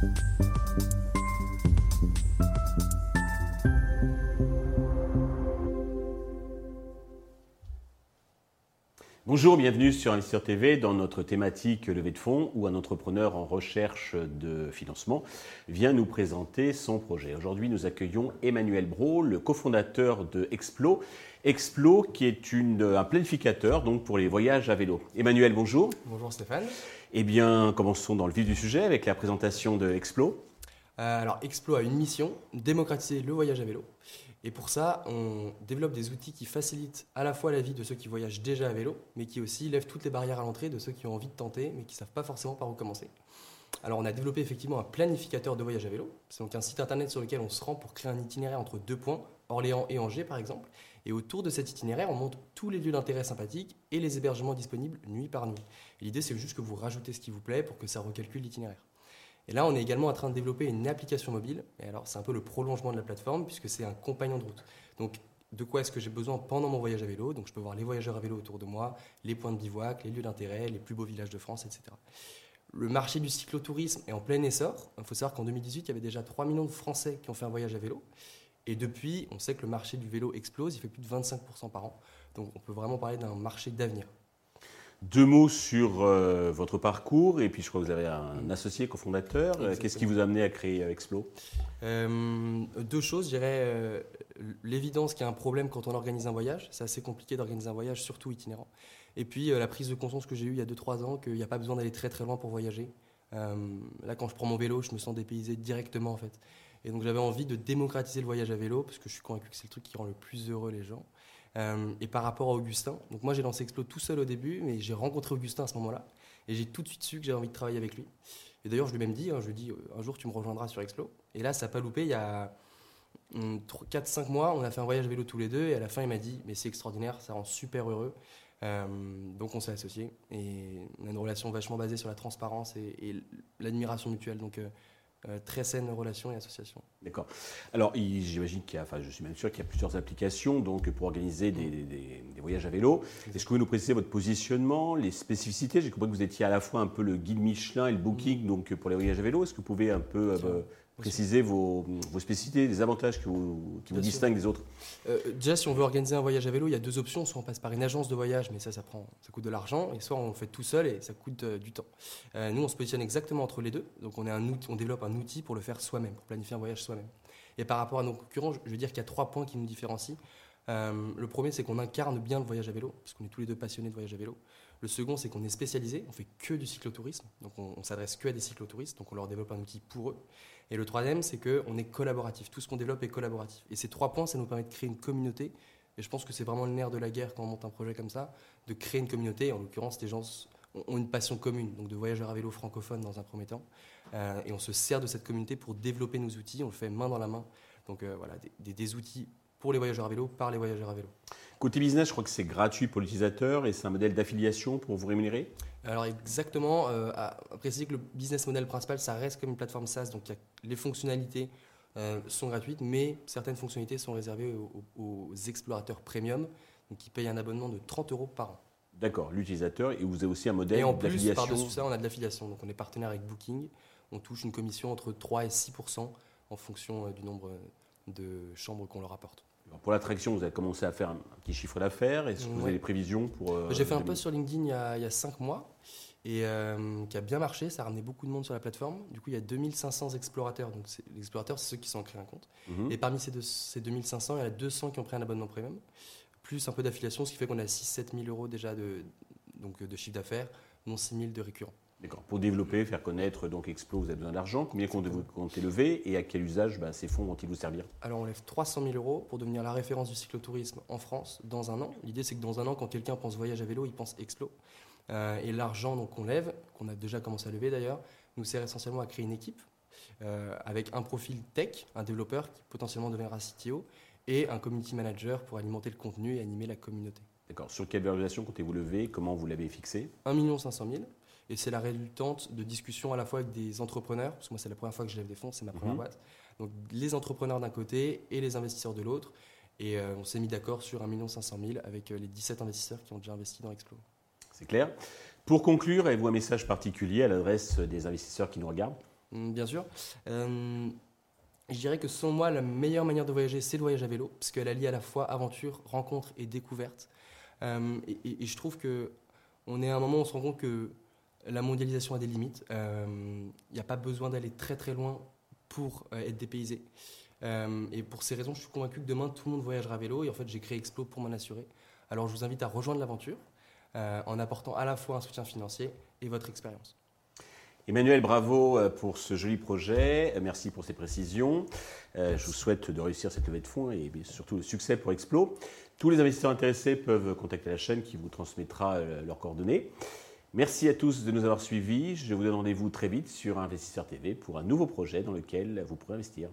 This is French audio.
Thank you. Bonjour, bienvenue sur Investisseur TV dans notre thématique levée de fonds où un entrepreneur en recherche de financement vient nous présenter son projet. Aujourd'hui, nous accueillons Emmanuel Bro, le cofondateur de Explo. Explo qui est un planificateur donc pour les voyages à vélo. Emmanuel, bonjour. Bonjour Stéphane. Eh bien, commençons dans le vif du sujet avec la présentation de Explo. Euh, alors, Explo a une mission, démocratiser le voyage à vélo. Et pour ça, on développe des outils qui facilitent à la fois la vie de ceux qui voyagent déjà à vélo, mais qui aussi lèvent toutes les barrières à l'entrée de ceux qui ont envie de tenter, mais qui ne savent pas forcément par où commencer. Alors on a développé effectivement un planificateur de voyage à vélo. C'est donc un site internet sur lequel on se rend pour créer un itinéraire entre deux points, Orléans et Angers par exemple. Et autour de cet itinéraire, on monte tous les lieux d'intérêt sympathiques et les hébergements disponibles nuit par nuit. L'idée c'est juste que vous rajoutez ce qui vous plaît pour que ça recalcule l'itinéraire. Et là, on est également en train de développer une application mobile. Et alors, c'est un peu le prolongement de la plateforme puisque c'est un compagnon de route. Donc, de quoi est-ce que j'ai besoin pendant mon voyage à vélo? Donc, je peux voir les voyageurs à vélo autour de moi, les points de bivouac, les lieux d'intérêt, les plus beaux villages de France, etc. Le marché du cyclotourisme est en plein essor. Il faut savoir qu'en 2018, il y avait déjà 3 millions de Français qui ont fait un voyage à vélo. Et depuis, on sait que le marché du vélo explose, il fait plus de 25% par an. Donc on peut vraiment parler d'un marché d'avenir. Deux mots sur euh, votre parcours, et puis je crois que vous avez un associé cofondateur. Euh, qu'est-ce qui vous a amené à créer euh, Explo? Deux choses, je dirais l'évidence qu'il y a un problème quand on organise un voyage. C'est assez compliqué d'organiser un voyage, surtout itinérant. Et puis la prise de conscience que j'ai eue il y a 2-3 ans, qu'il n'y a pas besoin d'aller très très loin pour voyager. là, quand je prends mon vélo, je me sens dépaysé directement en fait. Et donc j'avais envie de démocratiser le voyage à vélo, parce que je suis convaincu que c'est le truc qui rend le plus heureux les gens. Euh, et par rapport à Augustin, donc moi j'ai lancé Explo tout seul au début, mais j'ai rencontré Augustin à ce moment-là, et j'ai tout de suite su que j'avais envie de travailler avec lui. Et d'ailleurs, je lui ai même dit, hein, je lui ai dit, euh, un jour tu me rejoindras sur Explo. Et là, ça n'a pas loupé, il y a 4-5 mois, on a fait un voyage vélo tous les deux, et à la fin, il m'a dit, mais c'est extraordinaire, ça rend super heureux. Euh, donc on s'est associés, et on a une relation vachement basée sur la transparence et, l'admiration mutuelle. Donc très saine relation et association. D'accord. Alors, j'imagine qu'il y a, enfin, je suis même sûr qu'il y a plusieurs applications donc, pour organiser des, des, voyages à vélo. Est-ce que vous pouvez nous préciser votre positionnement, les spécificités? J'ai compris que vous étiez à la fois un peu le guide Michelin et le booking donc, pour les voyages à vélo. Est-ce que vous pouvez un peu euh, préciser vos, vos, spécificités, les avantages qui vous, qui vous distinguent des autres euh, Déjà, si on veut organiser un voyage à vélo, il y a deux options. Soit on passe par une agence de voyage, mais ça, ça, prend, ça coûte de l'argent, et soit on le fait tout seul et ça coûte euh, du temps. Euh, nous, on se positionne exactement entre les deux. Donc, on, est un outil, on développe un outil pour le faire soi-même, pour planifier un voyage soi-même. Et par rapport à nos concurrents, je veux dire qu'il y a trois points qui nous différencient. Le premier, c'est qu'on incarne bien le voyage à vélo, parce qu'on est tous les deux passionnés de voyage à vélo. Le second, c'est qu'on est spécialisé, on fait que du cyclotourisme, donc on, on s'adresse que à des cyclotouristes, donc on leur développe un outil pour eux. Et le troisième, c'est qu'on est collaboratif. Tout ce qu'on développe est collaboratif. Et ces trois points, ça nous permet de créer une communauté. Et je pense que c'est vraiment le nerf de la guerre quand on monte un projet comme ça, de créer une communauté. En l'occurrence, les gens ont une passion commune, donc de voyageurs à vélo francophones dans un premier temps. Euh, et on se sert de cette communauté pour développer nos outils. On le fait main dans la main. Donc euh, voilà, des outils pour les voyageurs à vélo, par les voyageurs à vélo. Côté business, je crois que c'est gratuit pour l'utilisateur et c'est un modèle d'affiliation pour vous rémunérer? Alors exactement, euh, à préciser que le business model principal, ça reste comme une plateforme SaaS, donc les fonctionnalités euh, sont gratuites, mais certaines fonctionnalités sont réservées aux, explorateurs premium, donc qui payent un abonnement de 30 euros par an. D'accord, l'utilisateur, et vous avez aussi un modèle d'affiliation Et en plus, par-dessus ça, on a de l'affiliation, donc on est partenaire avec Booking, on touche une commission entre 3 et 6 en fonction euh, du nombre de chambres qu'on leur apporte. Pour l'attraction, vous avez commencé à faire un, petit chiffre d'affaires. Est-ce que vous avez des prévisions pour euh, J'ai fait un post sur LinkedIn il y a, il 5 mois et euh, qui a bien marché. Ça a ramené beaucoup de monde sur la plateforme. Du coup, il y a 2500 explorateurs. Donc, les explorateurs, c'est ceux qui sont créés un compte. Mhm. Et parmi ces, ces 2500, il y en a 200 qui ont pris un abonnement premium, plus un peu d'affiliation, ce qui fait qu'on a 6-7 000 euros déjà de, donc, de chiffre d'affaires, non 6 000 de récurrents. D'accord. Pour développer, faire connaître donc Explo, vous avez besoin d'argent. Combien comptez lever et à quel usage bah, ces fonds vont-ils vous servir? Alors on lève 300 000 euros pour devenir la référence du cyclotourisme en France dans un an. L'idée c'est que dans un an, quand quelqu'un pense voyage à vélo, il pense Explo. Euh, et l'argent qu'on lève, qu'on a déjà commencé à lever d'ailleurs, nous sert essentiellement à créer une équipe euh, avec un profil tech, un développeur qui potentiellement deviendra CTO et un community manager pour alimenter le contenu et animer la communauté. D'accord. Sur quelle valorisation comptez-vous lever? Comment vous l'avez fixé? 1 500 000. Et c'est la résultante de discussions à la fois avec des entrepreneurs, parce que moi c'est la première fois que je lève des fonds, c'est ma première mhm. boîte. Donc les entrepreneurs d'un côté et les investisseurs de l'autre. Et euh, on s'est mis d'accord sur 1 500 000 avec euh, les 17 investisseurs qui ont déjà investi dans Explo. C'est clair. Pour conclure, avez-vous un message particulier à l'adresse des investisseurs qui nous regardent? Mm, bien sûr. Euh, je dirais que selon moi, la meilleure manière de voyager, c'est le voyage à vélo, parce qu'elle allie à la fois aventure, rencontre et découverte. Euh, et, je trouve que on est à un moment où on se rend compte que la mondialisation a des limites. Il euh, n'y a pas besoin d'aller très très loin pour être dépaysé. et pour ces raisons, je suis convaincu que demain, tout le monde voyagera à vélo. Et en fait, j'ai créé Explo pour m'en assurer. Alors, je vous invite à rejoindre l'aventure en apportant à la fois un soutien financier et votre expérience. Emmanuel, bravo euh, pour ce joli projet. Euh, merci pour ces précisions. Euh, je vous souhaite de réussir cette levée de fonds et surtout le succès pour Explo. Tous les investisseurs intéressés peuvent contacter la chaîne qui vous transmettra leurs coordonnées. Merci à tous de nous avoir suivis. Je vous donne rendez-vous très vite sur Investisseur TV pour un nouveau projet dans lequel vous pourrez investir.